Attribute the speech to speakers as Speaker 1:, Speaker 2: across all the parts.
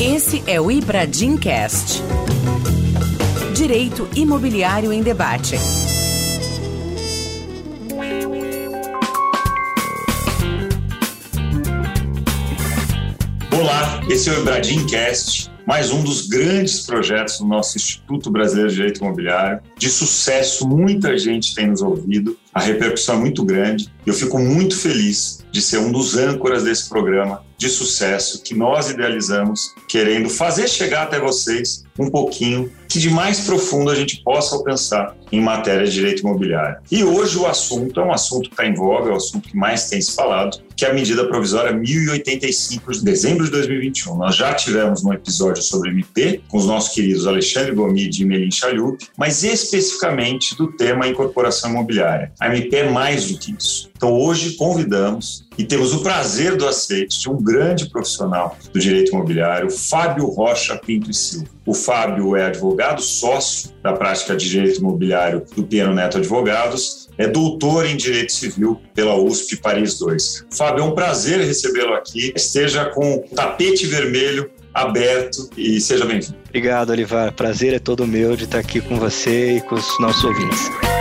Speaker 1: Esse é o Ibradim Cast. Direito Imobiliário em Debate.
Speaker 2: Olá, esse é o Ibradim Cast, mais um dos grandes projetos do nosso Instituto Brasileiro de Direito Imobiliário. De sucesso, muita gente tem nos ouvido, a repercussão é muito grande. Eu fico muito feliz de ser um dos âncoras desse programa de sucesso que nós idealizamos, querendo fazer chegar até vocês um pouquinho que de mais profundo a gente possa alcançar em matéria de direito imobiliário. E hoje o assunto é um assunto que está em voga, é o assunto que mais tem se falado, que é a medida provisória 1085 de dezembro de 2021. Nós já tivemos um episódio sobre MP com os nossos queridos Alexandre Gomide e Melin Chalup, mas especificamente do tema incorporação imobiliária. A MP é mais do que isso. Então hoje convidamos e temos o prazer do aceite de um grande profissional do direito imobiliário, Fábio Rocha Pinto e Silva. O Fábio é advogado sócio da prática de direito imobiliário do Piano Neto Advogados, é doutor em Direito Civil pela USP Paris II. Fábio, é um prazer recebê-lo aqui. Esteja com o tapete vermelho aberto e seja bem-vindo.
Speaker 3: Obrigado, Olivar. Prazer é todo meu de estar aqui com você e com os nossos ouvintes.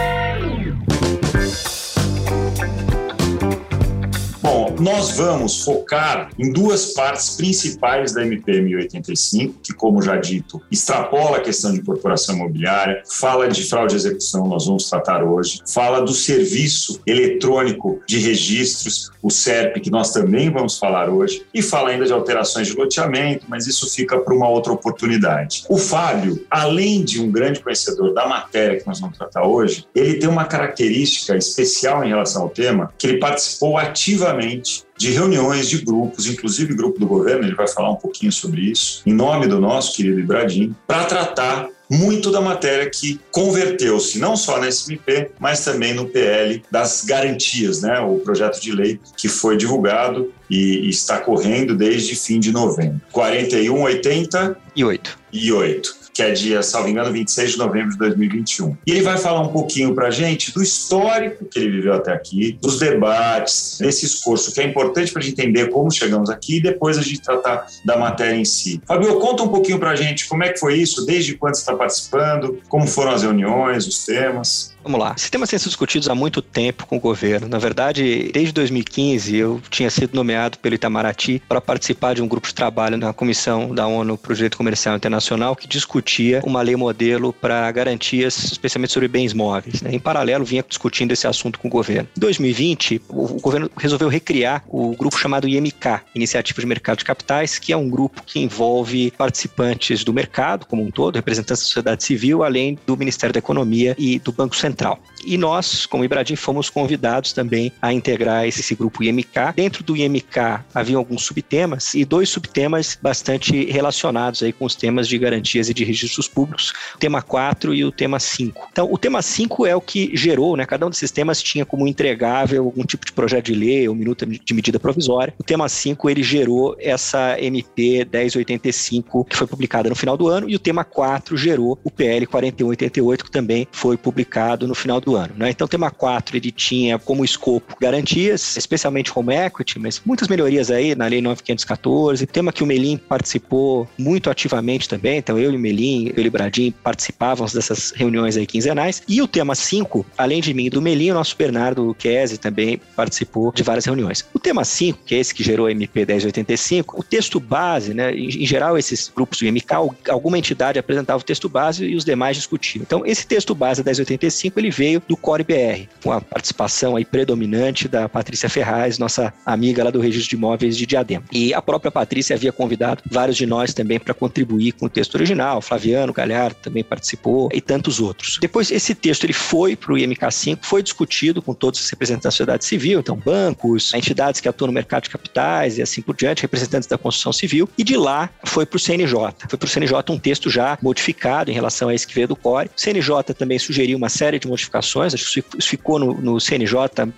Speaker 2: Nós vamos focar em duas partes principais da MP 1085, que, como já dito, extrapola a questão de incorporação imobiliária, fala de fraude de execução, nós vamos tratar hoje, fala do serviço eletrônico de registros, o SERP, que nós também vamos falar hoje, e fala ainda de alterações de loteamento, mas isso fica para uma outra oportunidade. O Fábio, além de um grande conhecedor da matéria que nós vamos tratar hoje, ele tem uma característica especial em relação ao tema, que ele participou ativamente de reuniões de grupos, inclusive grupo do governo, ele vai falar um pouquinho sobre isso, em nome do nosso querido Ibradim, para tratar muito da matéria que converteu-se não só na SMP, mas também no PL das garantias, né? o projeto de lei que foi divulgado e, está correndo desde fim de novembro. 41, 80
Speaker 3: e 8.
Speaker 2: E 8 que é dia, salvo engano, 26 de novembro de 2021. E ele vai falar um pouquinho para a gente do histórico que ele viveu até aqui, dos debates, desse esforço, que é importante para a gente entender como chegamos aqui e depois a gente tratar da matéria em si. Fabio, conta um pouquinho para a gente como é que foi isso, desde quando você está participando, como foram as reuniões, os temas.
Speaker 3: Vamos lá. Esses temas têm sido discutidos há muito tempo com o governo. Na verdade, desde 2015, eu tinha sido nomeado pelo Itamaraty para participar de um grupo de trabalho na Comissão da ONU para o Direito Comercial Internacional que discutia uma lei modelo para garantias, especialmente sobre bens móveis. Né? Em paralelo, vinha discutindo esse assunto com o governo. Em 2020, o governo resolveu recriar o grupo chamado IMK, Iniciativa de Mercado de Capitais, que é um grupo que envolve participantes do mercado como um todo, representantes da sociedade civil, além do Ministério da Economia e do Banco Central Central. E nós, como Ibradim, fomos convidados também a integrar esse, grupo IMK. Dentro do IMK havia alguns subtemas e dois subtemas bastante relacionados aí com os temas de garantias e de registros públicos, o tema 4 e o tema 5. Então, o tema 5 é o que gerou, né? Cada um desses temas tinha como entregável algum tipo de projeto de lei ou minuta de medida provisória. O tema 5 ele gerou essa MP 1085 que foi publicada no final do ano e o tema 4 gerou o PL 4188 que também foi publicado no final do ano. Né? Então, o tema 4 ele tinha como escopo garantias, especialmente home equity, mas muitas melhorias aí na Lei 9514. Tema que o Melim participou muito ativamente também. Então, eu e o Melim, eu e o Bradim participávamos dessas reuniões aí quinzenais. E o tema 5, além de mim e do Melim, o nosso Bernardo Kese também participou de várias reuniões. O tema 5, que é esse que gerou a MP 1085, o texto base, né? Em, geral, esses grupos do IMK, alguma entidade apresentava o texto base e os demais discutiam. Então, esse texto base 1085 ele veio do Core BR, com a participação aí predominante da Patrícia Ferraz, nossa amiga lá do Registro de Imóveis de Diadema. E a própria Patrícia havia convidado vários de nós também para contribuir com o texto original, Flaviano Galhardo também participou e tantos outros. Depois esse texto ele foi para o IMK5, foi discutido com todos os representantes da sociedade civil, então bancos, entidades que atuam no mercado de capitais e assim por diante, representantes da construção civil, e de lá foi para o CNJ. Foi para o CNJ um texto já modificado em relação a esse que veio do Core. O CNJ também sugeriu uma série de modificações, acho que isso ficou no, no CNJ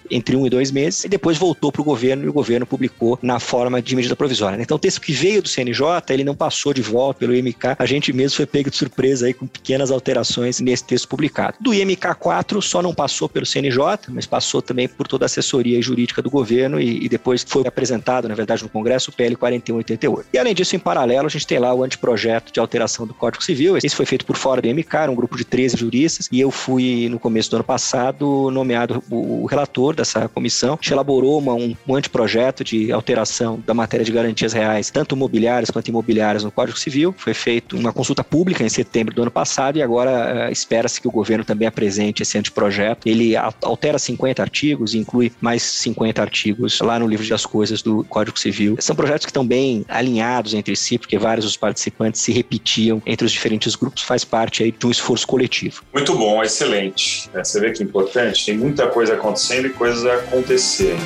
Speaker 3: entre um e dois meses, e depois voltou para o governo e o governo publicou na forma de medida provisória. Né? Então, o texto que veio do CNJ, ele não passou de volta pelo IMK, a gente mesmo foi pego de surpresa aí com pequenas alterações nesse texto publicado. Do IMK 4 só não passou pelo CNJ, mas passou também por toda a assessoria jurídica do governo e, e depois foi apresentado, na verdade, no Congresso, o PL 4188. E além disso, em paralelo, a gente tem lá o anteprojeto de alteração do Código Civil. Esse foi feito por fora do IMK, um grupo de 13 juristas, e eu fui, no começo do ano passado, nomeado o relator dessa comissão. Gente elaborou uma, um, um anteprojeto de alteração da matéria de garantias reais, tanto mobiliárias quanto imobiliárias no Código Civil. Foi feita uma consulta pública em setembro do ano passado e agora uh, espera-se que o governo também apresente esse anteprojeto. Ele altera 50 artigos e inclui mais 50 artigos lá no livro das coisas do Código Civil. São projetos que estão bem alinhados entre si, porque vários dos participantes se repetiam entre os diferentes grupos, faz parte aí de um esforço coletivo.
Speaker 2: Muito bom, excelente. É, você vê que é importante, tem muita coisa acontecendo e coisas acontecendo.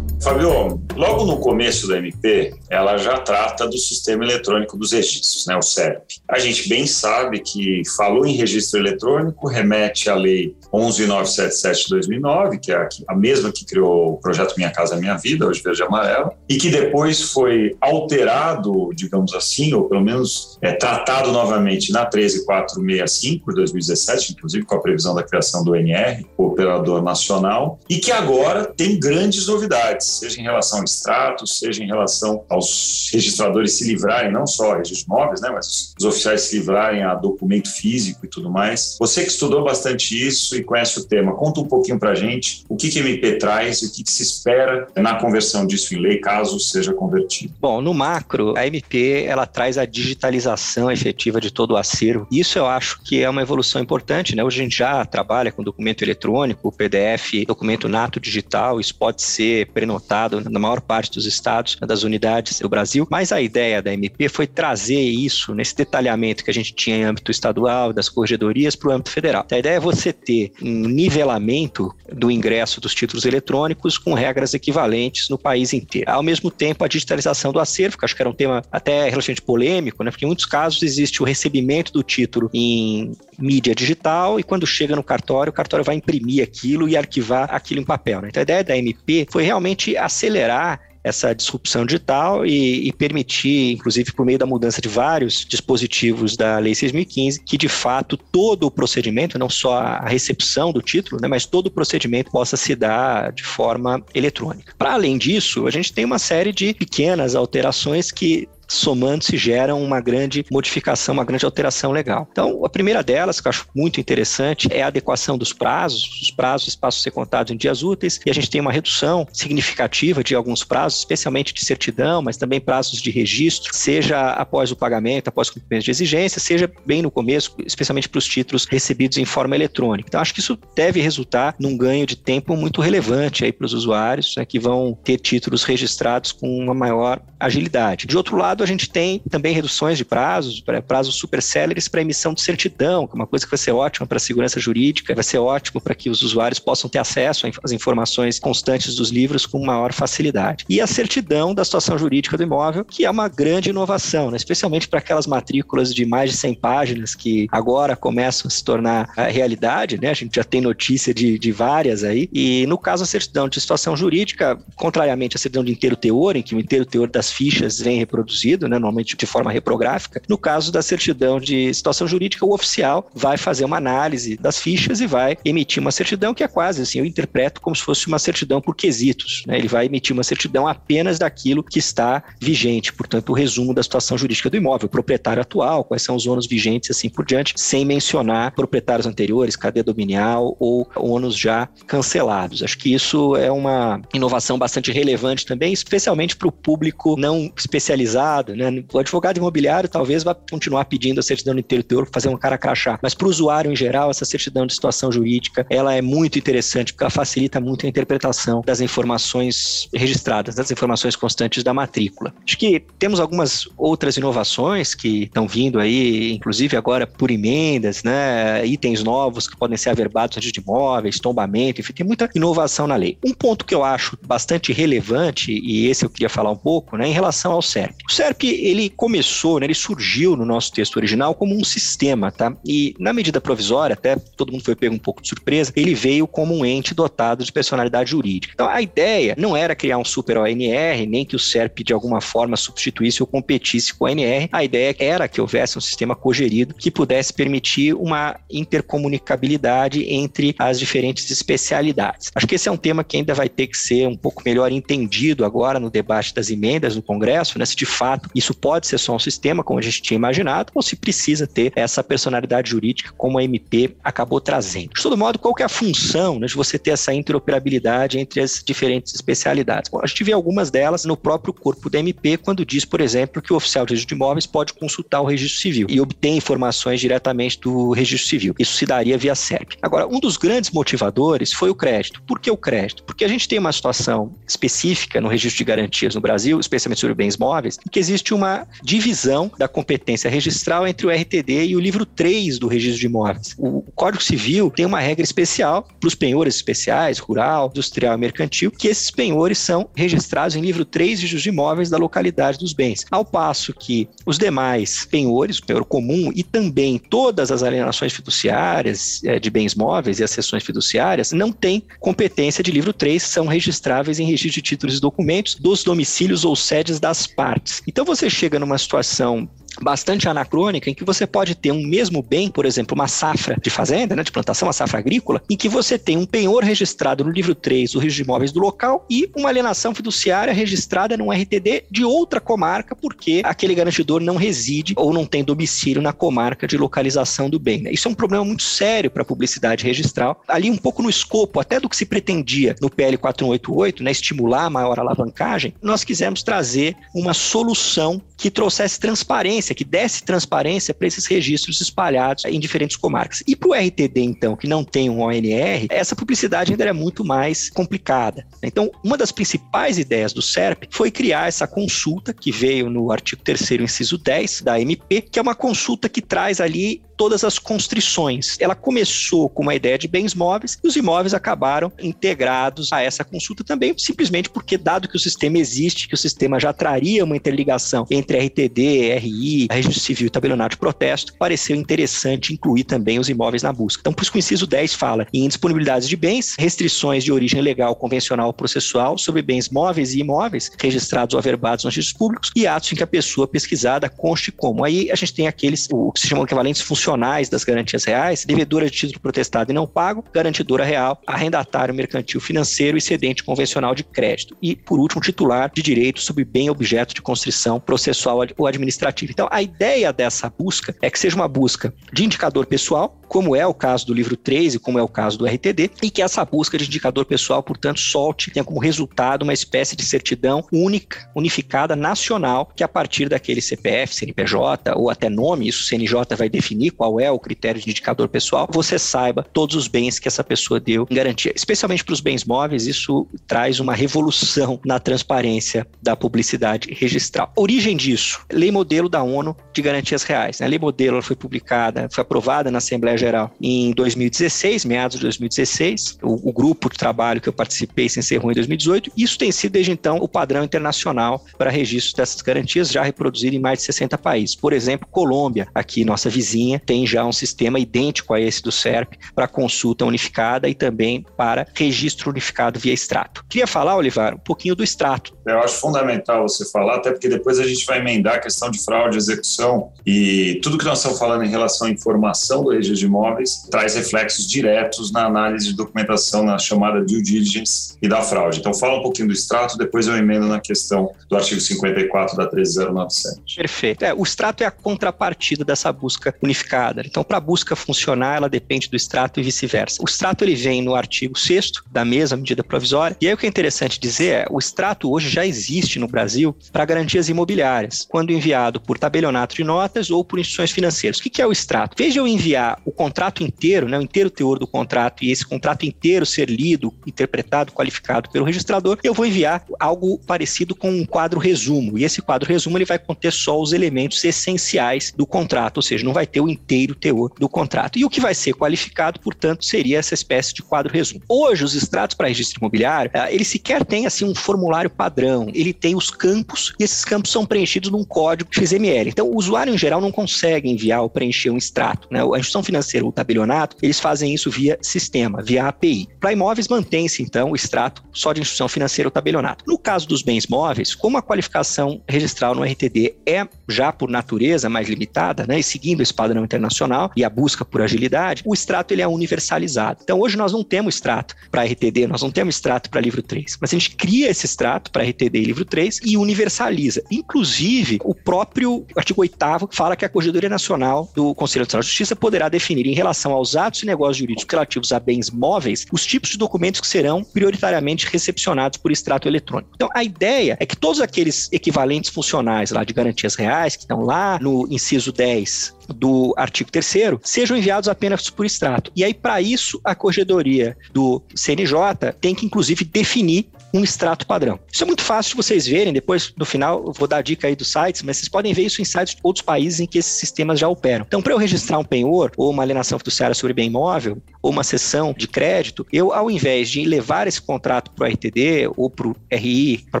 Speaker 2: Fabio, logo no começo da MP, ela já trata do sistema eletrônico dos registros, né, o SERP. A gente bem sabe que falou em registro eletrônico, remete à lei 11977 de 2009, que é a mesma que criou o projeto Minha Casa Minha Vida, hoje verde e amarelo, e que depois foi alterado, digamos assim, ou pelo menos é, tratado novamente na 13465 de 2017, inclusive com a previsão da criação do NR, o Operador Nacional, e que agora tem grandes novidades seja em relação ao extrato, seja em relação aos registradores se livrarem, não só registros móveis, né, mas os oficiais se livrarem a documento físico e tudo mais. Você que estudou bastante isso conhece o tema, conta um pouquinho para a gente o que, que MP traz e o que, que se espera na conversão disso em lei, caso seja convertido.
Speaker 3: Bom, no macro, a MP ela traz a digitalização efetiva de todo o acervo. Isso eu acho que é uma evolução importante, né? Hoje a gente já trabalha com documento eletrônico, PDF, documento nato digital, isso pode ser prenotado na maior parte dos estados, das unidades do Brasil, mas a ideia da MP foi trazer isso nesse detalhamento que a gente tinha em âmbito estadual, das corregedorias, para o âmbito federal. A ideia é você ter um nivelamento do ingresso dos títulos eletrônicos com regras equivalentes no país inteiro. Ao mesmo tempo, a digitalização do acervo, que acho que era um tema até relativamente polêmico, né? porque em muitos casos existe o recebimento do título em mídia digital e quando chega no cartório, o cartório vai imprimir aquilo e arquivar aquilo em papel. Né? Então a ideia da MP foi realmente acelerar essa disrupção digital e, e, permitir, inclusive por meio da mudança de vários dispositivos da Lei 6.015, que de fato todo o procedimento, não só a recepção do título, né, mas todo o procedimento possa se dar de forma eletrônica. Para além disso, a gente tem uma série de pequenas alterações que somando-se geram uma grande modificação, uma grande alteração legal. Então, a primeira delas, que eu acho muito interessante, é a adequação dos prazos. Os prazos a ser contados em dias úteis e a gente tem uma redução significativa de alguns prazos, especialmente de certidão, mas também prazos de registro, seja após o pagamento, após o cumprimento de exigência, seja bem no começo, especialmente para os títulos recebidos em forma eletrônica. Então, acho que isso deve resultar num ganho de tempo muito relevante aí para os usuários, né, que vão ter títulos registrados com uma maior agilidade. De outro lado, a gente tem também reduções de prazos, prazos super céleres para emissão de certidão, que é uma coisa que vai ser ótima para a segurança jurídica, vai ser ótimo para que os usuários possam ter acesso às informações constantes dos livros com maior facilidade. E a certidão da situação jurídica do imóvel, que é uma grande inovação, né? especialmente para aquelas matrículas de mais de 100 páginas que agora começam a se tornar a realidade, né? A gente já tem notícia de, de várias aí. E no caso, a certidão de situação jurídica, contrariamente à certidão de inteiro teor, em que o inteiro teor das fichas vem reproduzido, né, normalmente de forma reprográfica. No caso da certidão de situação jurídica, o oficial vai fazer uma análise das fichas e vai emitir uma certidão que é quase assim, eu interpreto como se fosse uma certidão por quesitos. Né? Ele vai emitir uma certidão apenas daquilo que está vigente, portanto, o resumo da situação jurídica do imóvel, proprietário atual, quais são os ônus vigentes e assim por diante, sem mencionar proprietários anteriores, cadeia dominial ou ônus já cancelados. Acho que isso é uma inovação bastante relevante também, especialmente para o público não especializado né? O advogado imobiliário talvez vá continuar pedindo a certidão do interior para fazer um cara crachá, mas para o usuário em geral, essa certidão de situação jurídica, ela é muito interessante porque ela facilita muito a interpretação das informações registradas, das informações constantes da matrícula. Acho que temos algumas outras inovações que estão vindo aí, inclusive agora por emendas, né? Itens novos que podem ser averbados antes de imóveis, tombamento, enfim, tem muita inovação na lei. Um ponto que eu acho bastante relevante, e esse eu queria falar um pouco, né, em relação ao SERP. O SERP, ele começou, né, ele surgiu no nosso texto original como um sistema, tá? E na medida provisória, até todo mundo foi pego um pouco de surpresa, ele veio como um ente dotado de personalidade jurídica. Então, a ideia não era criar um super ONR, nem que o SERP de alguma forma substituísse ou competisse com o ONR. A ideia era que houvesse um sistema cogerido que pudesse permitir uma intercomunicabilidade entre as diferentes especialidades. Acho que esse é um tema que ainda vai ter que ser um pouco melhor entendido agora no debate das emendas no Congresso, né? se de fato isso pode ser só um sistema, como a gente tinha imaginado, ou se precisa ter essa personalidade jurídica, como a MP acabou trazendo. De todo modo, qual que é a função né, de você ter essa interoperabilidade entre as diferentes especialidades? Bom, a gente vê algumas delas no próprio corpo da MP, quando diz, por exemplo, que o oficial de registro de imóveis pode consultar o registro civil e obter informações diretamente do registro civil. Isso se daria via SERP. Agora, um dos grandes motivadores foi o crédito. Por que o crédito? Porque a gente tem uma situação específica no registro de garantias no Brasil, especialmente sobre bens móveis, em que existe uma divisão da competência registral entre o RTD e o livro 3 do registro de imóveis. O Código Civil tem uma regra especial para os penhores especiais, rural, industrial e mercantil, que esses penhores são registrados em livro 3 de registro de imóveis da localidade dos bens. Ao passo que os demais penhores, o penhor comum e também todas as alienações fiduciárias eh, de bens móveis e as sessões fiduciárias não têm competência de livro 3, são registráveis em registro de títulos e documentos dos domicílios ou sedes das partes. Então você chega numa situação bastante anacrônica em que você pode ter um mesmo bem, por exemplo, uma safra de fazenda, né, de plantação, uma safra agrícola, em que você tem um penhor registrado no livro 3 do registro de imóveis do local e uma alienação fiduciária registrada num RTD de outra comarca, porque aquele garantidor não reside ou não tem domicílio na comarca de localização do bem. Né? Isso é um problema muito sério para a publicidade registral, ali um pouco no escopo até do que se pretendia no PL 4188, né, estimular a maior alavancagem, nós quisemos trazer uma solução que trouxesse transparência, que desse transparência para esses registros espalhados em diferentes comarcas. E para o RTD, então, que não tem um ONR, essa publicidade ainda é muito mais complicada. Então, uma das principais ideias do SERP foi criar essa consulta que veio no artigo 3 inciso 10 da MP, que é uma consulta que traz ali todas as constrições. Ela começou com uma ideia de bens móveis e os imóveis acabaram integrados a essa consulta também, simplesmente porque, dado que o sistema existe, que o sistema já traria uma interligação entre RTD, RI, Registro Civil e tabelionato de protesto, pareceu interessante incluir também os imóveis na busca. Então, por isso que o inciso 10 fala em indisponibilidades de bens, restrições de origem legal, convencional ou processual sobre bens móveis e imóveis registrados ou averbados nos registros públicos e atos em que a pessoa pesquisada conste como. Aí a gente tem aqueles, o que se chamam equivalentes funcionais funcionais das garantias reais, devedora de título protestado e não pago, garantidora real, arrendatário mercantil financeiro e cedente convencional de crédito. E, por último, titular de direito sobre bem objeto de constrição processual ou administrativa. Então, a ideia dessa busca é que seja uma busca de indicador pessoal, como é o caso do livro 3 e como é o caso do RTD, e que essa busca de indicador pessoal, portanto, solte, tenha como resultado uma espécie de certidão única, unificada, nacional, que a partir daquele CPF, CNPJ ou até nome, isso o CNJ vai definir qual é o critério de indicador pessoal, você saiba todos os bens que essa pessoa deu em garantia. Especialmente para os bens móveis, isso traz uma revolução na transparência da publicidade registral. Origem disso, lei modelo da ONU de garantias reais. Né? A lei modelo foi publicada, foi aprovada na Assembleia Geral em 2016, meados de 2016. O, o grupo de trabalho que eu participei se encerrou em 2018. Isso tem sido, desde então, o padrão internacional para registro dessas garantias, já reproduzido em mais de 60 países. Por exemplo, Colômbia, aqui nossa vizinha, tem já um sistema idêntico a esse do SERP para consulta unificada e também para registro unificado via extrato. Queria falar, Olivar, um pouquinho do extrato.
Speaker 2: Eu acho fundamental você falar, até porque depois a gente vai emendar a questão de fraude, execução e tudo que nós estamos falando em relação à informação do registro de imóveis traz reflexos diretos na análise de documentação, na chamada due diligence e da fraude. Então, fala um pouquinho do extrato, depois eu emendo na questão do artigo 54 da 13097.
Speaker 3: Perfeito. É, o extrato é a contrapartida dessa busca unificada. Então, para a busca funcionar, ela depende do extrato e vice-versa. O extrato ele vem no artigo 6 da mesma medida provisória. E aí o que é interessante dizer é, o extrato hoje já existe no Brasil para garantias imobiliárias, quando enviado por tabelionato de notas ou por instituições financeiras. O que é o extrato? Veja eu enviar o contrato inteiro, né, o inteiro teor do contrato, e esse contrato inteiro ser lido, interpretado, qualificado pelo registrador, eu vou enviar algo parecido com um quadro resumo. E esse quadro resumo ele vai conter só os elementos essenciais do contrato, ou seja, não vai ter o inteiro teor do contrato. E o que vai ser qualificado, portanto, seria essa espécie de quadro resumo. Hoje, os extratos para registro imobiliário, eh, ele sequer tem assim um formulário padrão. Ele tem os campos e esses campos são preenchidos num código XML. Então, o usuário em geral não consegue enviar ou preencher um extrato. Né? A instituição financeira ou o tabelionato, eles fazem isso via sistema, via API. Para imóveis, mantém-se então o extrato só de instituição financeira ou tabelionato. No caso dos bens móveis, como a qualificação registral no RTD é já por natureza mais limitada, né, e seguindo esse padrão internacional e a busca por agilidade, o extrato ele é universalizado. Então, hoje nós não temos extrato para RTD, nós não temos extrato para livro 3, mas a gente cria esse extrato para RTD e livro 3 e universaliza. Inclusive, o próprio artigo 8 fala que a Corregedoria Nacional do Conselho de Justiça poderá definir em relação aos atos e negócios jurídicos relativos a bens móveis os tipos de documentos que serão prioritariamente recepcionados por extrato eletrônico. Então, a ideia é que todos aqueles equivalentes funcionais lá de garantias reais que estão lá no inciso 10 do artigo 3 sejam enviados apenas por extrato. E aí, para isso, a corregedoria do CNJ tem que, inclusive, definir um extrato padrão. Isso é muito fácil de vocês verem, depois no final eu vou dar a dica aí dos sites, mas vocês podem ver isso em sites de outros países em que esses sistemas já operam. Então, para eu registrar um penhor ou uma alienação fiduciária sobre bem imóvel, ou uma sessão de crédito, eu, ao invés de levar esse contrato para o RTD ou para o RI, para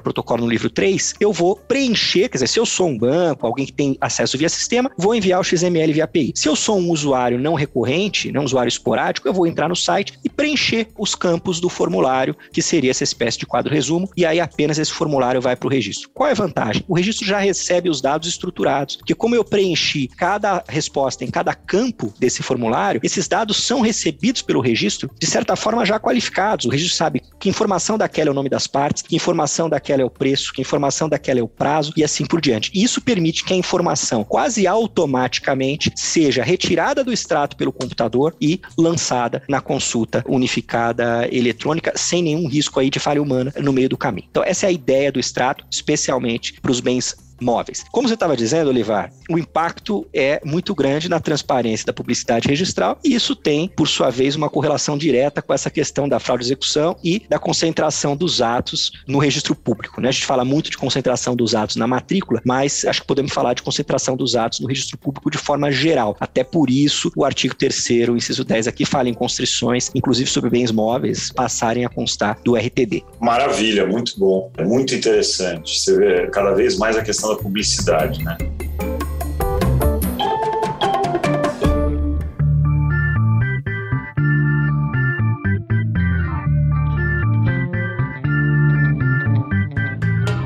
Speaker 3: protocolo no livro 3, eu vou preencher, quer dizer, se eu sou um banco, alguém que tem acesso via sistema, vou enviar o XML via API. Se eu sou um usuário não recorrente, não um usuário esporádico, eu vou entrar no site e preencher os campos do formulário, que seria essa espécie de quadro resumo, e aí apenas esse formulário vai para o registro. Qual é a vantagem? O registro já recebe os dados estruturados, porque como eu preenchi cada resposta em cada campo desse formulário, esses dados são recebidos pelo registro, de certa forma já qualificados. O registro sabe que informação daquela é o nome das partes, que informação daquela é o preço, que informação daquela é o prazo e assim por diante. Isso permite que a informação quase automaticamente seja retirada do extrato pelo computador e lançada na consulta unificada eletrônica sem nenhum risco aí de falha humana no meio do caminho. Então essa é a ideia do extrato, especialmente para os bens móveis. Como você estava dizendo, Olivar, o impacto é muito grande na transparência da publicidade registral e isso tem, por sua vez, uma correlação direta com essa questão da fraude de execução e da concentração dos atos no registro público. Né? A gente fala muito de concentração dos atos na matrícula, mas acho que podemos falar de concentração dos atos no registro público de forma geral. Até por isso, o artigo 3 inciso 10 aqui fala em constrições, inclusive sobre bens móveis, passarem a constar do RTD.
Speaker 2: Maravilha, muito bom. É muito interessante. Você vê cada vez mais a questão da publicidade, né?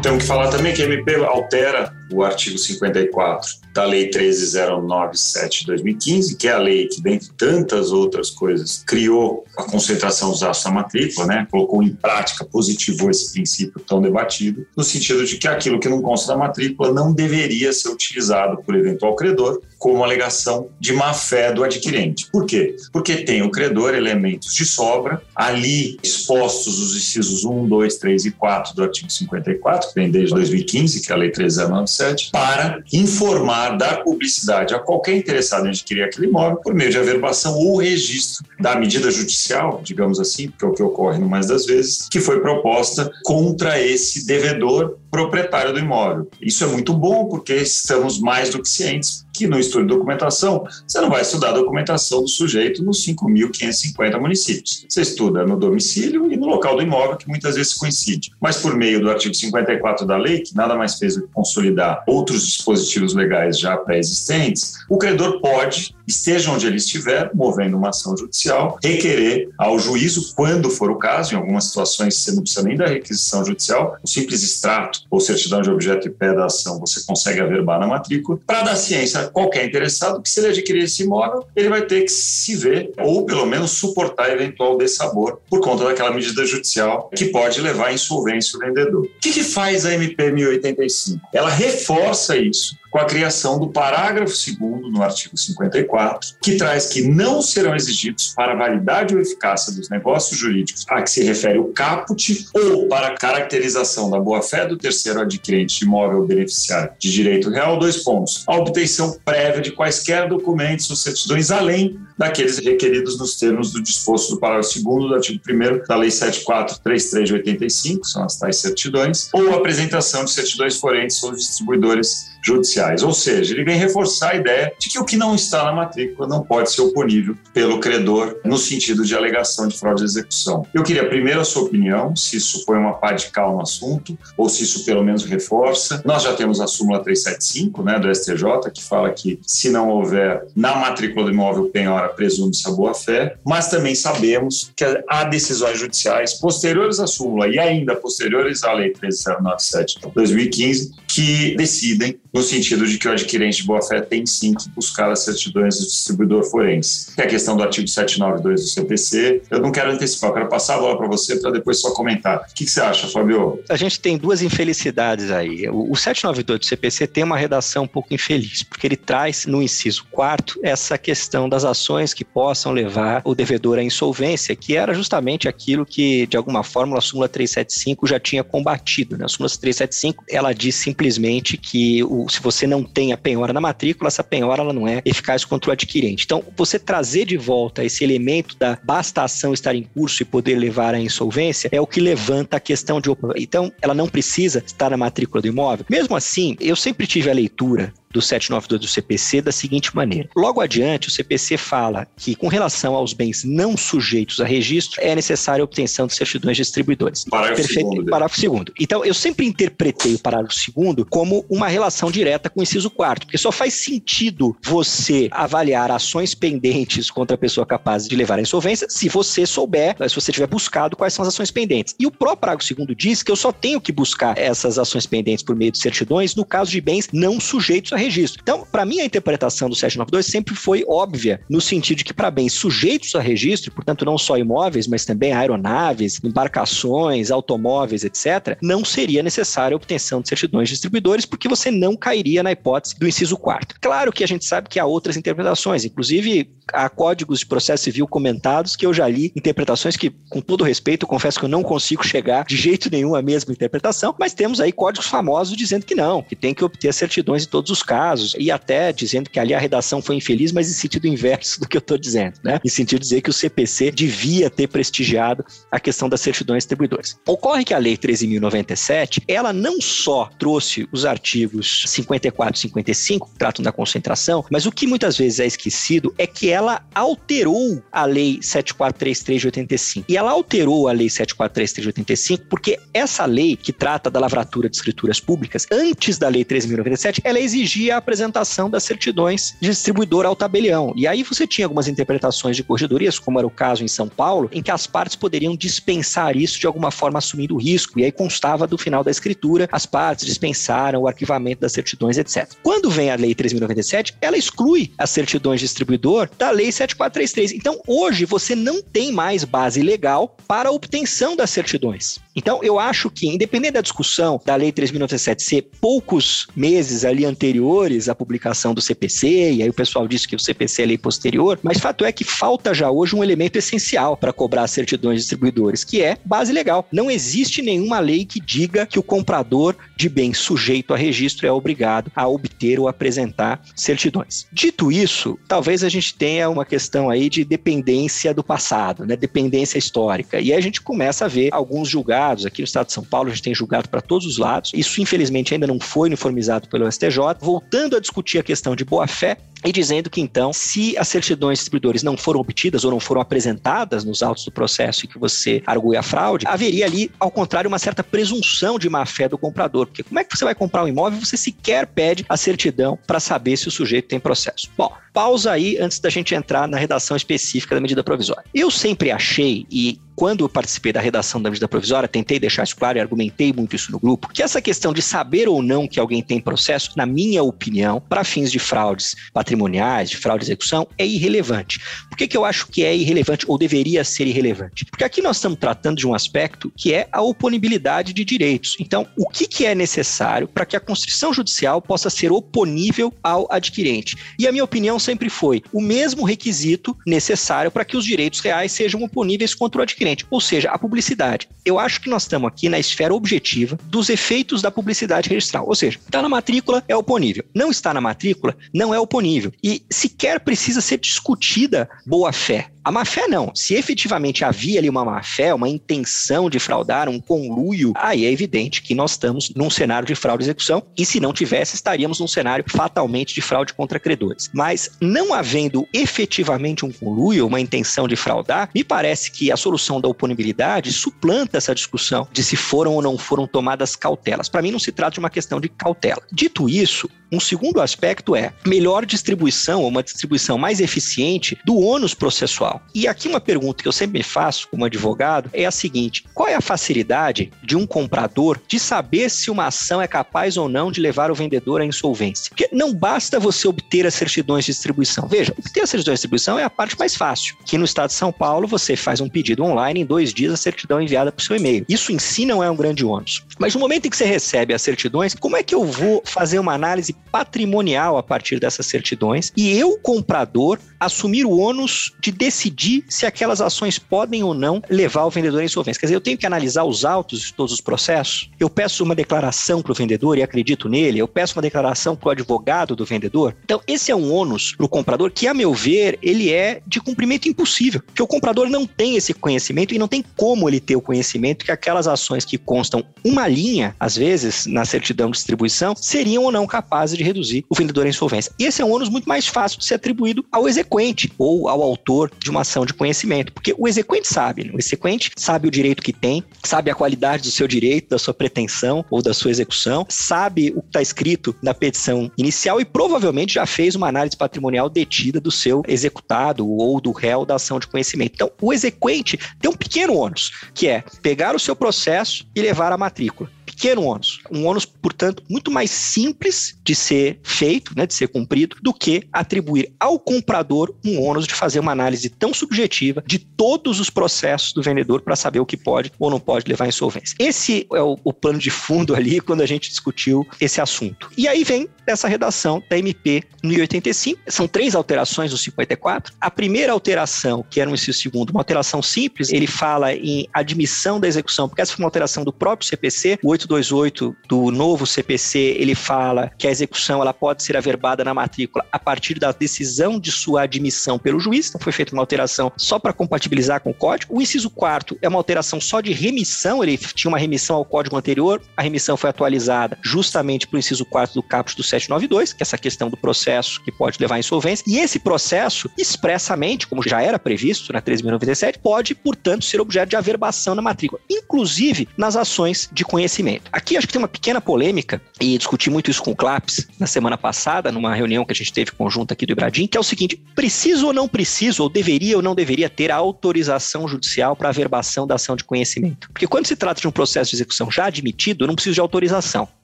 Speaker 2: Temos que falar também que a MP altera o artigo 54 da Lei 13097 de 2015, que é a lei que, dentre tantas outras coisas, criou a concentração dos atos na matrícula, né? colocou em prática, positivou esse princípio tão debatido, no sentido de que aquilo que não consta da matrícula não deveria ser utilizado por eventual credor como alegação de má-fé do adquirente. Por quê? Porque tem o credor elementos de sobra, ali expostos os incisos 1, 2, 3 e 4 do artigo 54, que vem desde 2015, que é a Lei 13097, para informar, dar publicidade a qualquer interessado em adquirir aquele imóvel por meio de averbação ou registro da medida judicial, digamos assim, que é o que ocorre no mais das vezes, que foi proposta contra esse devedor proprietário do imóvel. Isso é muito bom porque estamos mais do que cientes que no estudo de documentação, você não vai estudar a documentação do sujeito nos 5.550 municípios. Você estuda no domicílio e no local do imóvel, que muitas vezes coincide. Mas por meio do artigo 54 da lei, que nada mais fez do que consolidar outros dispositivos legais já pré-existentes, o credor pode esteja onde ele estiver, movendo uma ação judicial, requerer ao juízo, quando for o caso, em algumas situações você não precisa nem da requisição judicial, o simples extrato ou certidão de objeto e pé da ação você consegue averbar na matrícula, para dar ciência a qualquer interessado que se ele adquirir esse imóvel, ele vai ter que se ver, ou pelo menos suportar eventual dessabor por conta daquela medida judicial que pode levar à insolvência o vendedor. O que, que faz a MP 1085? Ela reforça isso com a criação do parágrafo 2 no artigo 54, que traz que não serão exigidos para a validade ou eficácia dos negócios jurídicos a que se refere o caput ou para a caracterização da boa-fé do terceiro adquirente de imóvel beneficiário de direito real, dois pontos. A obtenção prévia de quaisquer documentos ou certidões além daqueles requeridos nos termos do disposto do parágrafo 2 do artigo 1 da Lei 7433 de 85, são as tais certidões, ou apresentação de certidões forenses ou distribuidores judiciais. Ou seja, ele vem reforçar a ideia de que o que não está na matrícula não pode ser oponível pelo credor no sentido de alegação de fraude de execução. Eu queria primeiro a sua opinião, se isso foi uma pá de cal no assunto, ou se isso pelo menos reforça. Nós já temos a súmula 375 né, do STJ, que fala que se não houver na matrícula do imóvel penhora, presume-se a boa-fé, mas também sabemos que há decisões judiciais posteriores à súmula e ainda posteriores à Lei 13097 de 2015 que decidem no sentido de que o adquirente de boa-fé tem sim que buscar as certidões do distribuidor forense. Que é a questão do artigo 792 do CPC. Eu não quero antecipar, eu quero passar a bola para você para depois só comentar. O que, que, você acha, Fabio?
Speaker 3: A gente tem duas infelicidades aí. O, o 792 do CPC tem uma redação um pouco infeliz, porque ele traz no inciso quarto essa questão das ações que possam levar o devedor à insolvência, que era justamente aquilo que, de alguma forma, a súmula 375 já tinha combatido. Né? A súmula 375, ela diz simplesmente que o se você não tem a penhora na matrícula, essa penhora ela não é eficaz contra o adquirente. Então, você trazer de volta esse elemento da basta ação estar em curso e poder levar à insolvência é o que levanta a questão de. Então, ela não precisa estar na matrícula do imóvel. Mesmo assim, eu sempre tive a leitura do 792 do CPC da seguinte maneira. Logo adiante, o CPC fala que, com relação aos bens não sujeitos a registro, é necessária a obtenção de certidões distribuidores.
Speaker 2: Parágrafo Perfeito. Segundo
Speaker 3: parágrafo segundo. Então, eu sempre interpretei o parágrafo segundo como uma relação direta com o inciso quarto, porque só faz sentido você avaliar ações pendentes contra a pessoa capaz de levar à insolvência se você souber, se você tiver buscado quais são as ações pendentes. E o próprio parágrafo segundo diz que eu só tenho que buscar essas ações pendentes por meio de certidões no caso de bens não sujeitos a registro. Então, para mim, a interpretação do 792 sempre foi óbvia, no sentido de que para bens sujeitos a registro, portanto, não só imóveis, mas também aeronaves, embarcações, automóveis, etc., não seria necessária a obtenção de certidões de distribuidores, porque você não cairia na hipótese do inciso 4. Claro que a gente sabe que há outras interpretações, inclusive há códigos de processo civil comentados que eu já li, interpretações que, com todo respeito, confesso que eu não consigo chegar de jeito nenhum à mesma interpretação, mas temos aí códigos famosos dizendo que não, que tem que obter certidões em todos os casos, e até dizendo que ali a redação foi infeliz, mas em sentido inverso do que eu estou dizendo, né? Em sentido de dizer que o CPC devia ter prestigiado a questão das certidões distribuidores. Ocorre que a Lei 13.097, ela não só trouxe os artigos 54 e 55, que tratam da concentração, mas o que muitas vezes é esquecido é que ela alterou a Lei 7433 de 85. E ela alterou a Lei 7433 de 85 porque essa lei que trata da lavratura de escrituras públicas, antes da Lei 13.097, ela exigia a apresentação das certidões de distribuidor ao tabelião. E aí você tinha algumas interpretações de corregedorias, como era o caso em São Paulo, em que as partes poderiam dispensar isso de alguma forma assumindo o risco. E aí constava do final da escritura, as partes dispensaram o arquivamento das certidões, etc. Quando vem a Lei 3.097, ela exclui as certidões de distribuidor da Lei 7433. Então, hoje, você não tem mais base legal para a obtenção das certidões. Então, eu acho que, independente da discussão da Lei 3.097 ser poucos meses ali anteriores à publicação do CPC, e aí o pessoal disse que o CPC é lei posterior, mas fato é que falta já hoje um elemento essencial para cobrar certidões distribuidores, que é base legal. Não existe nenhuma lei que diga que o comprador de bem sujeito a registro é obrigado a obter ou apresentar certidões. Dito isso, talvez a gente tenha uma questão aí de dependência do passado, né? dependência histórica. E aí a gente começa a ver alguns julgados julgados. Aqui no estado de São Paulo, a gente tem julgado para todos os lados. Isso, infelizmente, ainda não foi uniformizado pelo STJ. Voltando a discutir a questão de boa-fé, e dizendo que então, se as certidões distribuidores não foram obtidas ou não foram apresentadas nos autos do processo e que você argui a fraude, haveria ali, ao contrário, uma certa presunção de má-fé do comprador, porque como é que você vai comprar um imóvel e você sequer pede a certidão para saber se o sujeito tem processo? Bom, pausa aí antes da gente entrar na redação específica da medida provisória. Eu sempre achei, e quando eu participei da redação da medida provisória, tentei deixar isso claro e argumentei muito isso no grupo, que essa questão de saber ou não que alguém tem processo, na minha opinião, para fins de fraudes patrimoniais, de fraude de execução, é irrelevante. Por que, que eu acho que é irrelevante ou deveria ser irrelevante? Porque aqui nós estamos tratando de um aspecto que é a oponibilidade de direitos. Então, o que, que é necessário para que a constrição judicial possa ser oponível ao adquirente? E a minha opinião sempre foi o mesmo requisito necessário para que os direitos reais sejam oponíveis contra o adquirente ou seja, a publicidade. Eu acho que nós estamos aqui na esfera objetiva dos efeitos da publicidade registral, ou seja, está na matrícula, é oponível. Não está na matrícula, não é oponível. E sequer precisa ser discutida boa-fé. A má-fé não. Se efetivamente havia ali uma má-fé, uma intenção de fraudar, um conluio, aí é evidente que nós estamos num cenário de fraude e execução, e se não tivesse, estaríamos num cenário fatalmente de fraude contra credores. Mas não havendo efetivamente um conluio, uma intenção de fraudar, me parece que a solução da oponibilidade suplanta essa discussão de se foram ou não foram tomadas cautelas. Para mim, não se trata de uma questão de cautela. Dito isso, um segundo aspecto é melhor distribuição, uma distribuição mais eficiente do ônus processual. E aqui uma pergunta que eu sempre me faço como advogado é a seguinte: qual é a facilidade de um comprador de saber se uma ação é capaz ou não de levar o vendedor à insolvência? Porque não basta você obter as certidões de distribuição. Veja, obter as certidões de distribuição é a parte mais fácil. Que no estado de São Paulo você faz um pedido online, em dois dias a certidão é enviada para o seu e-mail. Isso em si não é um grande ônus. Mas no momento em que você recebe as certidões, como é que eu vou fazer uma análise patrimonial a partir dessas certidões e eu, comprador, assumir o ônus de decidir se aquelas ações podem ou não levar o vendedor à insolvência. Quer dizer, eu tenho que analisar os autos de todos os processos, eu peço uma declaração para o vendedor e acredito nele, eu peço uma declaração para o advogado do vendedor. Então, esse é um ônus para o comprador que, a meu ver, ele é de cumprimento impossível, porque o comprador não tem esse conhecimento e não tem como ele ter o conhecimento que aquelas ações que constam uma linha, às vezes, na certidão de distribuição, seriam ou não capazes de reduzir o vendedor à insolvência. E esse é um ônus muito mais fácil de ser atribuído ao exequente ou ao autor de uma ação de conhecimento, porque o exequente sabe, né? o exequente sabe o direito que tem, sabe a qualidade do seu direito, da sua pretensão ou da sua execução, sabe o que está escrito na petição inicial e provavelmente já fez uma análise patrimonial detida do seu executado ou do réu da ação de conhecimento. Então, o exequente tem um pequeno ônus, que é pegar o seu processo e levar a matrícula pequeno ônus. Um ônus, portanto, muito mais simples de ser feito, né, de ser cumprido, do que atribuir ao comprador um ônus de fazer uma análise tão subjetiva de todos os processos do vendedor para saber o que pode ou não pode levar à insolvência. Esse é o, o plano de fundo ali quando a gente discutiu esse assunto. E aí vem essa redação da MP 1085. São três alterações do 54. A primeira alteração, que era no inciso segundo, uma alteração simples, ele fala em admissão da execução, porque essa foi uma alteração do próprio CPC, o 828 do novo CPC, ele fala que a execução ela pode ser averbada na matrícula a partir da decisão de sua admissão pelo juiz, então foi feita uma alteração só para compatibilizar com o código. O inciso quarto é uma alteração só de remissão, ele tinha uma remissão ao código anterior, a remissão foi atualizada justamente para o inciso quarto do caput do 792, que é essa questão do processo que pode levar à insolvência, e esse processo, expressamente, como já era previsto na 13.097, pode, portanto, ser objeto de averbação na matrícula, inclusive nas ações de conhecimento. Aqui acho que tem uma pequena polêmica, e discuti muito isso com o Claps na semana passada, numa reunião que a gente teve conjunta aqui do Ibradim, que é o seguinte: preciso ou não preciso, ou deveria ou não deveria ter autorização judicial para averbação da ação de conhecimento? Porque quando se trata de um processo de execução já admitido, eu não preciso de autorização.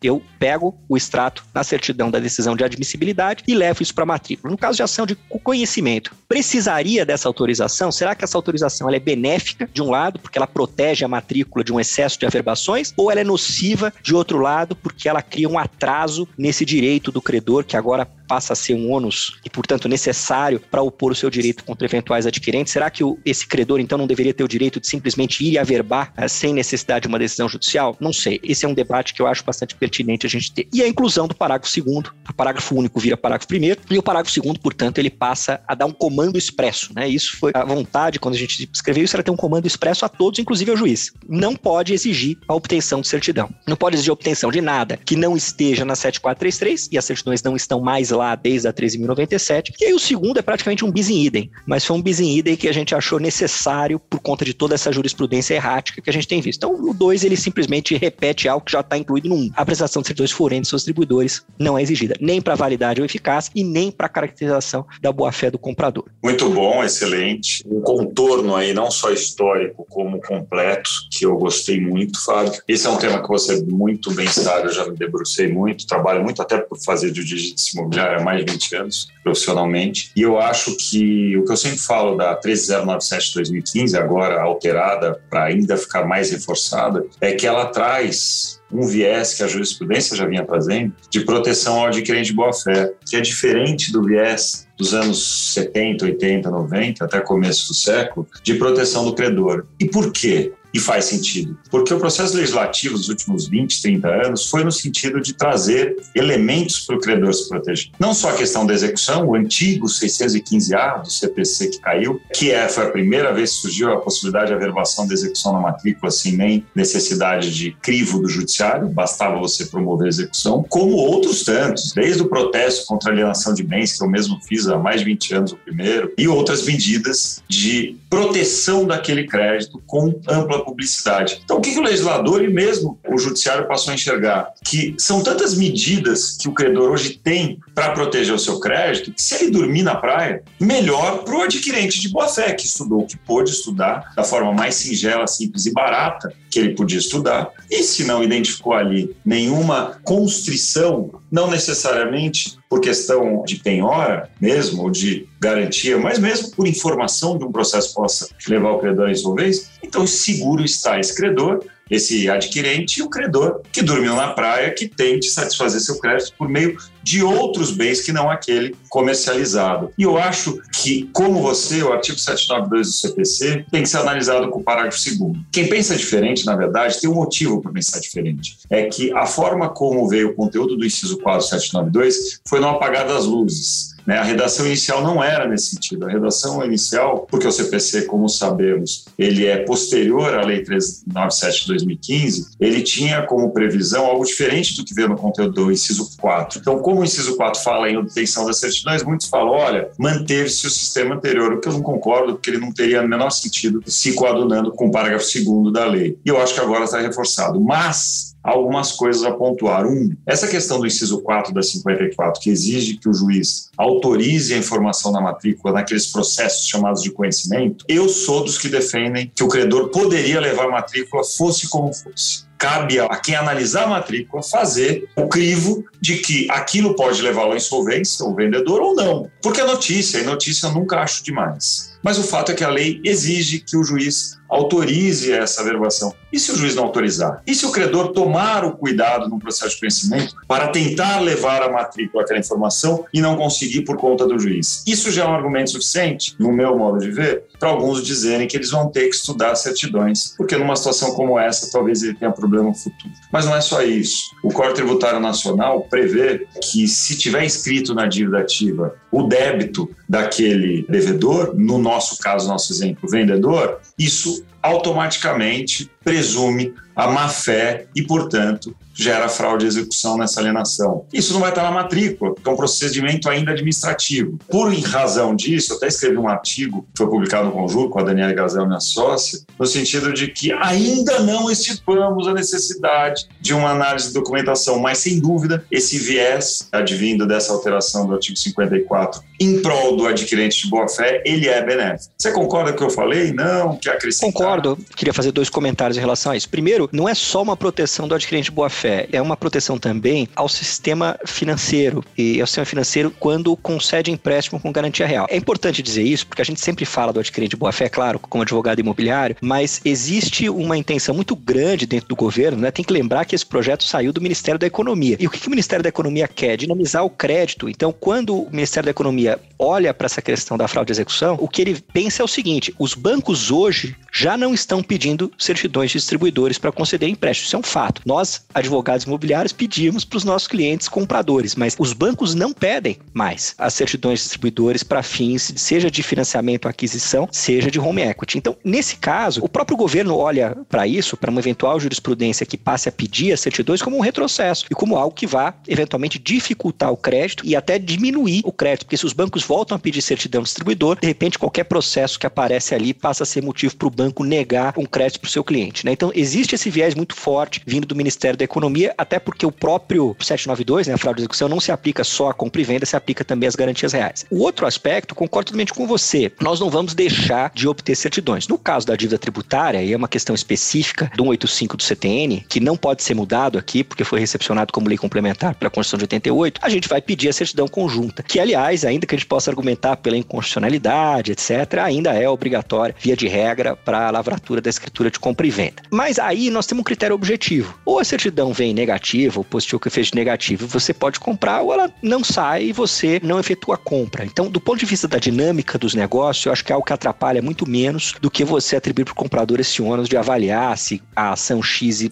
Speaker 3: Eu pego o extrato na certidão da decisão de admissibilidade e levo isso para a matrícula. No caso de ação de conhecimento, precisaria dessa autorização? Será que essa autorização é benéfica, de um lado, porque ela protege a matrícula de um excesso de averbações, ou ela é nociva de outro lado, porque ela cria um atraso nesse direito do credor que agora passa a ser um ônus e, portanto, necessário para opor o seu direito contra eventuais adquirentes? Será que o, esse credor, então, não deveria ter o direito de simplesmente ir averbar uh, sem necessidade de uma decisão judicial? Não sei. Esse é um debate que eu acho bastante pertinente a gente ter. E a inclusão do parágrafo segundo, o parágrafo único vira parágrafo primeiro, e o parágrafo segundo, portanto, ele passa a dar um comando expresso, né? Isso foi a vontade, quando a gente escreveu isso, era ter um comando expresso a todos, inclusive ao juiz. Não pode exigir a obtenção de certidão. Não pode exigir a obtenção de nada que não esteja na 7433, e as certidões não estão mais lá desde a 13.097. E aí o segundo é praticamente um bis in idem, mas foi um bis in idem que a gente achou necessário por conta de toda essa jurisprudência errática que a gente tem visto. Então, o 2, ele simplesmente repete algo que já está incluído no 1. A prestação de certidões forenses aos distribuidores não é exigida, nem para validade ou eficácia e nem para caracterização da boa-fé do comprador.
Speaker 2: Muito bom, excelente. Um contorno aí, não só histórico, como completo, que eu gostei muito, Fábio. Esse é um tema que você muito bem sabe, eu já me debrucei muito, trabalho muito até por fazer de jiu-jitsu imobiliário há mais de 20 anos, profissionalmente. E eu acho que o que eu sempre falo da 13097 2015, agora alterada para ainda ficar mais reforçada, é que ela traz um viés que a jurisprudência já vinha trazendo de proteção ao adquirente de boa-fé, que é diferente do viés dos anos 70, 80, 90, até começo do século, de proteção do credor. E por quê? E faz sentido. Porque o processo legislativo dos últimos 20, 30 anos foi no sentido de trazer elementos para o credor se proteger. Não só a questão da execução, o antigo 615A do CPC que caiu, que é, foi a primeira vez que surgiu a possibilidade de averbação da execução na matrícula sem nem necessidade de crivo do judiciário, bastava você promover a execução, como outros tantos, desde o protesto contra a alienação de bens, que eu mesmo fiz há mais de 20 anos o primeiro, e outras medidas de proteção daquele crédito com ampla publicidade. Então, o que, que o legislador e mesmo o judiciário passou a enxergar? Que são tantas medidas que o credor hoje tem para proteger o seu crédito, que se ele dormir na praia, melhor para o adquirente de boa-fé, que estudou que pôde estudar da forma mais singela, simples e barata que ele podia estudar. E se não identificou ali nenhuma constrição, não necessariamente por questão de penhora mesmo, ou de garantia, mas mesmo por informação de um processo possa levar o credor à insolvência, então seguro está esse credor esse adquirente e o credor que dormiu na praia, que tente satisfazer seu crédito por meio de outros bens que não aquele comercializado. E eu acho que, como você, o artigo 792 do CPC tem que ser analisado com o parágrafo 2 Quem pensa diferente, na verdade, tem um motivo para pensar diferente. É que a forma como veio o conteúdo do inciso 4 792 foi no apagar das luzes. Né? A redação inicial não era nesse sentido. A redação inicial, porque o CPC, como sabemos, ele é posterior à Lei 397 de 2015, ele tinha como previsão algo diferente do que veio no conteúdo do inciso 4. Então, como o inciso 4 fala em obtenção das certidões, muitos falam, olha, manteve-se o sistema anterior, o que eu não concordo, porque ele não teria o menor sentido se coadunando com o parágrafo 2 da lei. E eu acho que agora está reforçado. Mas algumas coisas a pontuar. Um, essa questão do inciso 4 da 54, que exige que o juiz autorize a informação na matrícula naqueles processos chamados de conhecimento, eu sou dos que defendem que o credor poderia levar a matrícula fosse como fosse cabe a quem analisar a matrícula fazer o crivo de que aquilo pode levá-lo à insolvência, o vendedor, ou não. Porque é notícia, e notícia eu nunca acho demais. Mas o fato é que a lei exige que o juiz autorize essa averbação. E se o juiz não autorizar? E se o credor tomar o cuidado no processo de conhecimento para tentar levar a matrícula aquela informação e não conseguir por conta do juiz? Isso já é um argumento suficiente, no meu modo de ver, para alguns dizerem que eles vão ter que estudar certidões, porque numa situação como essa, talvez ele tenha problema futuro. Mas não é só isso. O Código Tributário Nacional prevê que se tiver inscrito na dívida ativa o débito daquele devedor, no nosso caso, nosso exemplo, vendedor, isso automaticamente presume a má fé e, portanto, gera fraude de execução nessa alienação. Isso não vai estar na matrícula, porque é um procedimento ainda administrativo. Por razão disso, eu até escrevi um artigo que foi publicado no conjunto com a Daniela Gazel, minha sócia, no sentido de que ainda não estipamos a necessidade de uma análise de documentação, mas sem dúvida esse viés advindo dessa alteração do artigo 54 em prol do adquirente de boa-fé, ele é benéfico. Você concorda com o que eu falei? Não, que acrescentar?
Speaker 3: Concordo. Queria fazer dois comentários em relação a isso. Primeiro, não é só uma proteção do adquirente de boa-fé boa-fé é uma proteção também ao sistema financeiro e ao sistema financeiro quando concede empréstimo com garantia real. É importante dizer isso porque a gente sempre fala do adquirente de boa-fé, claro, como advogado imobiliário, mas existe uma intenção muito grande dentro do governo, né? Tem que lembrar que esse projeto saiu do Ministério da Economia. E o que, que o Ministério da Economia quer? Dinamizar o crédito. Então, quando o Ministério da Economia olha para essa questão da fraude de execução, o que ele pensa é o seguinte: os bancos hoje já não estão pedindo certidões de distribuidores para conceder empréstimo. Isso é um fato. Nós, advogados imobiliários, pedimos para os nossos clientes compradores, mas os bancos não pedem mais as certidões distribuidores para fins, seja de financiamento ou aquisição, seja de home equity. Então, nesse caso, o próprio governo olha para isso, para uma eventual jurisprudência que passe a pedir as certidões como um retrocesso e como algo que vá eventualmente dificultar o crédito e até diminuir o crédito, porque se os bancos voltam a pedir certidão distribuidor, de repente qualquer processo que aparece ali passa a ser motivo para o banco negar um crédito para o seu cliente. Né? Então, existe esse viés muito forte vindo do Ministério da Economia, até porque o próprio 792, né, a fraude de execução, não se aplica só à compra e venda, se aplica também às garantias reais. O outro aspecto, concordo totalmente com você, nós não vamos deixar de obter certidões. No caso da dívida tributária, e é uma questão específica do 185 do CTN, que não pode ser mudado aqui, porque foi recepcionado como lei complementar pela Constituição de 88, a gente vai pedir a certidão conjunta, que, aliás, ainda que a gente possa argumentar pela inconstitucionalidade, etc., ainda é obrigatória, via de regra, para a lavratura da escritura de compra e venda. Mas aí nós temos um critério objetivo. Ou a certidão vem negativa, ou positivo que fez negativo, você pode comprar, ou ela não sai e você não efetua a compra. Então, do ponto de vista da dinâmica dos negócios, eu acho que é algo que atrapalha muito menos do que você atribuir para o comprador esse ônus de avaliar se a ação XYZ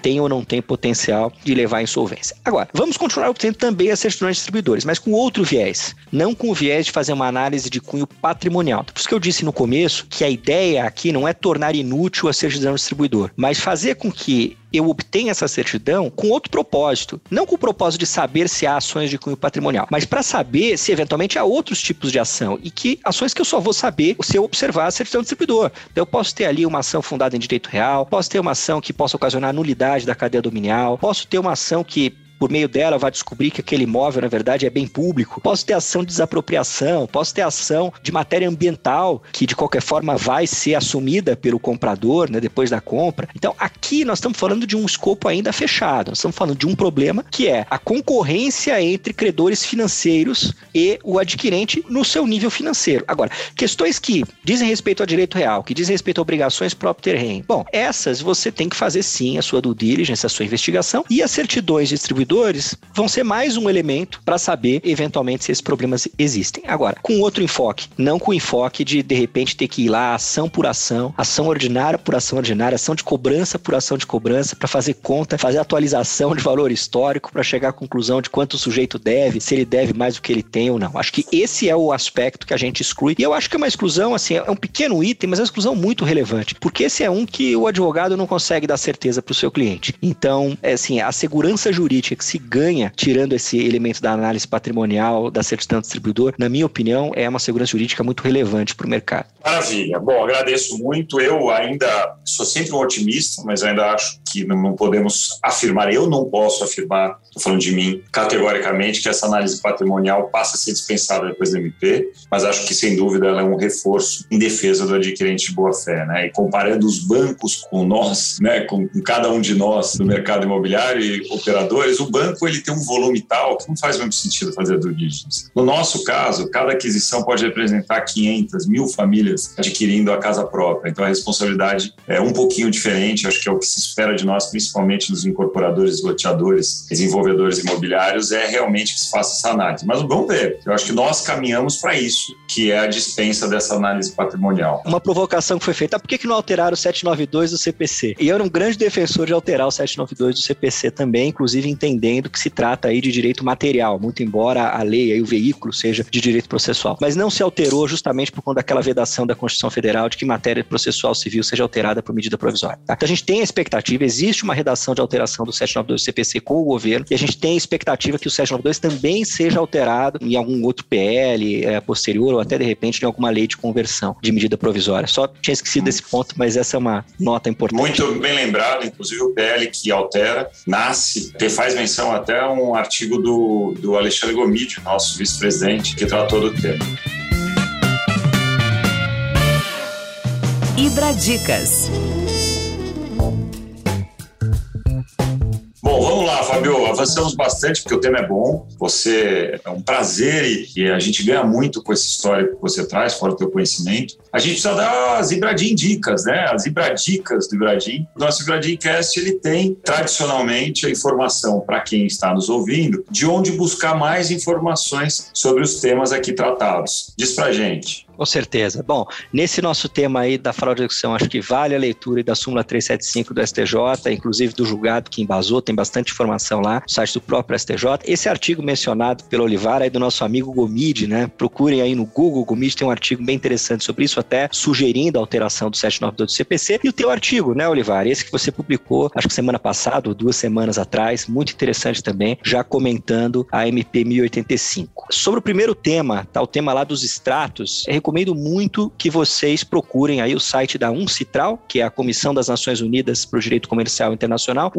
Speaker 3: tem ou não tem potencial de levar à insolvência. Agora, vamos continuar obtendo também as certidões de distribuidores, mas com outro viés, não com o viés de fazer uma análise de cunho patrimonial. Por isso que eu disse no começo que a ideia aqui não é tornar inútil a certidão distribuidor, mas fazer com que eu obtenho essa certidão com outro propósito. Não com o propósito de saber se há ações de cunho patrimonial, mas para saber se eventualmente há outros tipos de ação e que ações que eu só vou saber se eu observar a certidão do distribuidor. Então, eu posso ter ali uma ação fundada em direito real, posso ter uma ação que possa ocasionar nulidade da cadeia dominial, posso ter uma ação que por meio dela vai descobrir que aquele imóvel, na verdade, é bem público. Posso ter ação de desapropriação, posso ter ação de matéria ambiental, que de qualquer forma vai ser assumida pelo comprador, né, depois da compra. Então, aqui nós estamos falando de um escopo ainda fechado. Nós estamos falando de um problema que é a concorrência entre credores financeiros e o adquirente no seu nível financeiro. Agora, questões que dizem respeito ao direito real, que dizem respeito a obrigações próprio terreno. Bom, essas você tem que fazer sim a sua due diligence, a sua investigação e as certidões distribuídas distribuidores vão ser mais um elemento para saber, eventualmente, se esses problemas existem. Agora, com outro enfoque, não com o enfoque de, de repente, ter que ir lá ação por ação, ação ordinária por ação ordinária, ação de cobrança por ação de cobrança, para fazer conta, fazer atualização de valor histórico, para chegar à conclusão de quanto o sujeito deve, se ele deve mais do que ele tem ou não. Acho que esse é o aspecto que a gente exclui. E eu acho que é uma exclusão, assim, é um pequeno item, mas é uma exclusão muito relevante, porque esse é um que o advogado não consegue dar certeza para o seu cliente. Então, é assim, a segurança jurídica que se ganha tirando esse elemento da análise patrimonial da certidão do distribuidor, na minha opinião, é uma segurança jurídica muito relevante para o mercado.
Speaker 2: Maravilha. Bom, agradeço muito. Eu ainda sou sempre um otimista, mas ainda acho que não podemos afirmar, eu não posso afirmar, estou falando de mim, categoricamente, que essa análise patrimonial passa a ser dispensada depois do MP, mas acho que, sem dúvida, ela é um reforço em defesa do adquirente de boa-fé. Né? E comparando os bancos com nós, né, com, com cada um de nós do mercado imobiliário e operadores, o banco ele tem um volume tal que não faz muito sentido fazer due diligence. No nosso caso, cada aquisição pode representar 500, mil famílias adquirindo a casa própria. Então, a responsabilidade é um pouquinho diferente, acho que é o que se espera de nós, principalmente dos incorporadores, loteadores, desenvolvedores imobiliários, é realmente que se faça essa análise. Mas vamos ver. Eu acho que nós caminhamos para isso, que é a dispensa dessa análise patrimonial.
Speaker 3: Uma provocação que foi feita, por que, que não alteraram o 792 do CPC? E eu era um grande defensor de alterar o 792 do CPC também, inclusive entendendo que se trata aí de direito material, muito embora a lei e o veículo seja de direito processual. Mas não se alterou justamente por conta daquela vedação da Constituição Federal de que matéria processual civil seja alterada por medida provisória. Tá? Então a gente tem a expectativa, existe uma redação de alteração do 792 do CPC com o governo e a gente tem a expectativa que o 792 também seja alterado em algum outro PL é, posterior ou até de repente em alguma lei de conversão de medida provisória. Só tinha esquecido desse ponto, mas essa é uma nota importante.
Speaker 2: Muito bem lembrado, inclusive o PL que altera nasce, que faz menção até a um artigo do, do Alexandre Gomide, nosso vice-presidente, que tratou do tema.
Speaker 1: Hidradicas.
Speaker 2: Bom, Fábio, avançamos bastante porque o tema é bom. Você é um prazer e, a gente ganha muito com essa história que você traz, fora o teu conhecimento. A gente precisa dar as Ibradim dicas, né? As Ibradicas do Ibradim. O nosso Ibradim Cast ele tem tradicionalmente a informação para quem está nos ouvindo de onde buscar mais informações sobre os temas aqui tratados. Diz pra gente.
Speaker 3: Com certeza. Bom, nesse nosso tema aí da fraude de execução, acho que vale a leitura da súmula 375 do STJ, inclusive do julgado que embasou, tem bastante informação lá no site do próprio STJ. Esse artigo mencionado pelo Olivar aí do nosso amigo Gomide, né? Procurem aí no Google, Gomide tem um artigo bem interessante sobre isso, até sugerindo a alteração do 792 do CPC. E o teu artigo, né, Olivar? Esse que você publicou, acho que semana passada ou duas semanas atrás, muito interessante também, já comentando a MP 1085. Sobre o primeiro tema, tá? O tema lá dos extratos, recomendo muito que vocês procurem aí o site da UNCITRAL, que é a Comissão das Nações Unidas para o Direito Comercial Internacional,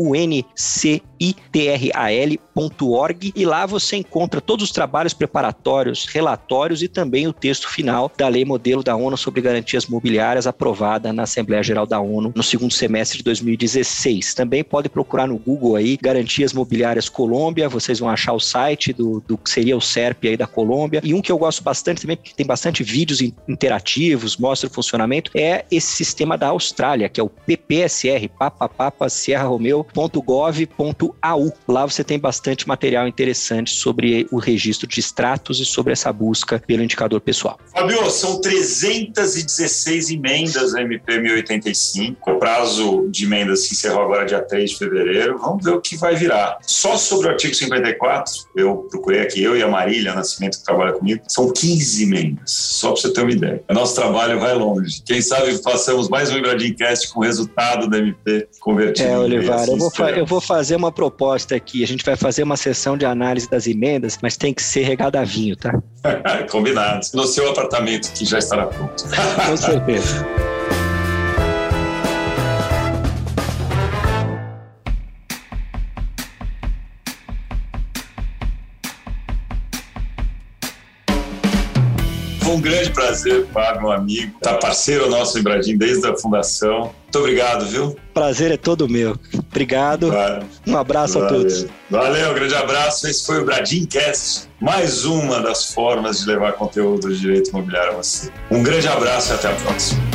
Speaker 3: uncitral.org, e lá você encontra todos os trabalhos preparatórios, relatórios e também o texto final da Lei Modelo da ONU sobre Garantias Mobiliárias, aprovada na Assembleia Geral da ONU no segundo semestre de 2016. Também pode procurar no Google aí Garantias Mobiliárias Colômbia, vocês vão achar o site do, do que seria o SERP aí da Colômbia. E um que eu gosto bastante também, porque tem bastante vídeos vídeos interativos, mostra o funcionamento, é esse sistema da Austrália, que é o PPSR, papapapa Sierra Romeo.gov.au. Lá você tem bastante material interessante sobre o registro de extratos e sobre essa busca pelo indicador pessoal.
Speaker 2: Fabio, são 316 emendas da MP 1085. O prazo de emendas se encerrou agora dia 3 de fevereiro. Vamos ver o que vai virar. Só sobre o artigo 54, eu procurei aqui, eu e a Marília Nascimento, que trabalha comigo, são 15 emendas. Só para você ter uma ideia. Nosso trabalho vai longe. Quem sabe façamos mais um Ibradimcast com o resultado da MP convertido.
Speaker 3: É, Olivar, eu vou, eu vou fazer uma proposta aqui. A gente vai fazer uma sessão de análise das emendas, mas tem que ser regada a vinho, tá?
Speaker 2: Combinado. No seu apartamento, que já estará pronto.
Speaker 3: com certeza.
Speaker 2: um grande prazer, Fábio, meu amigo. Tá parceiro nosso em Bradim desde a fundação. Muito obrigado, viu?
Speaker 3: Prazer é todo meu. Obrigado. Um abraço
Speaker 2: Valeu.
Speaker 3: a todos.
Speaker 2: Valeu, um grande abraço. Esse foi o Bradimcast, mais uma das formas de levar conteúdo de direito imobiliário a você. Um grande abraço e até a próxima.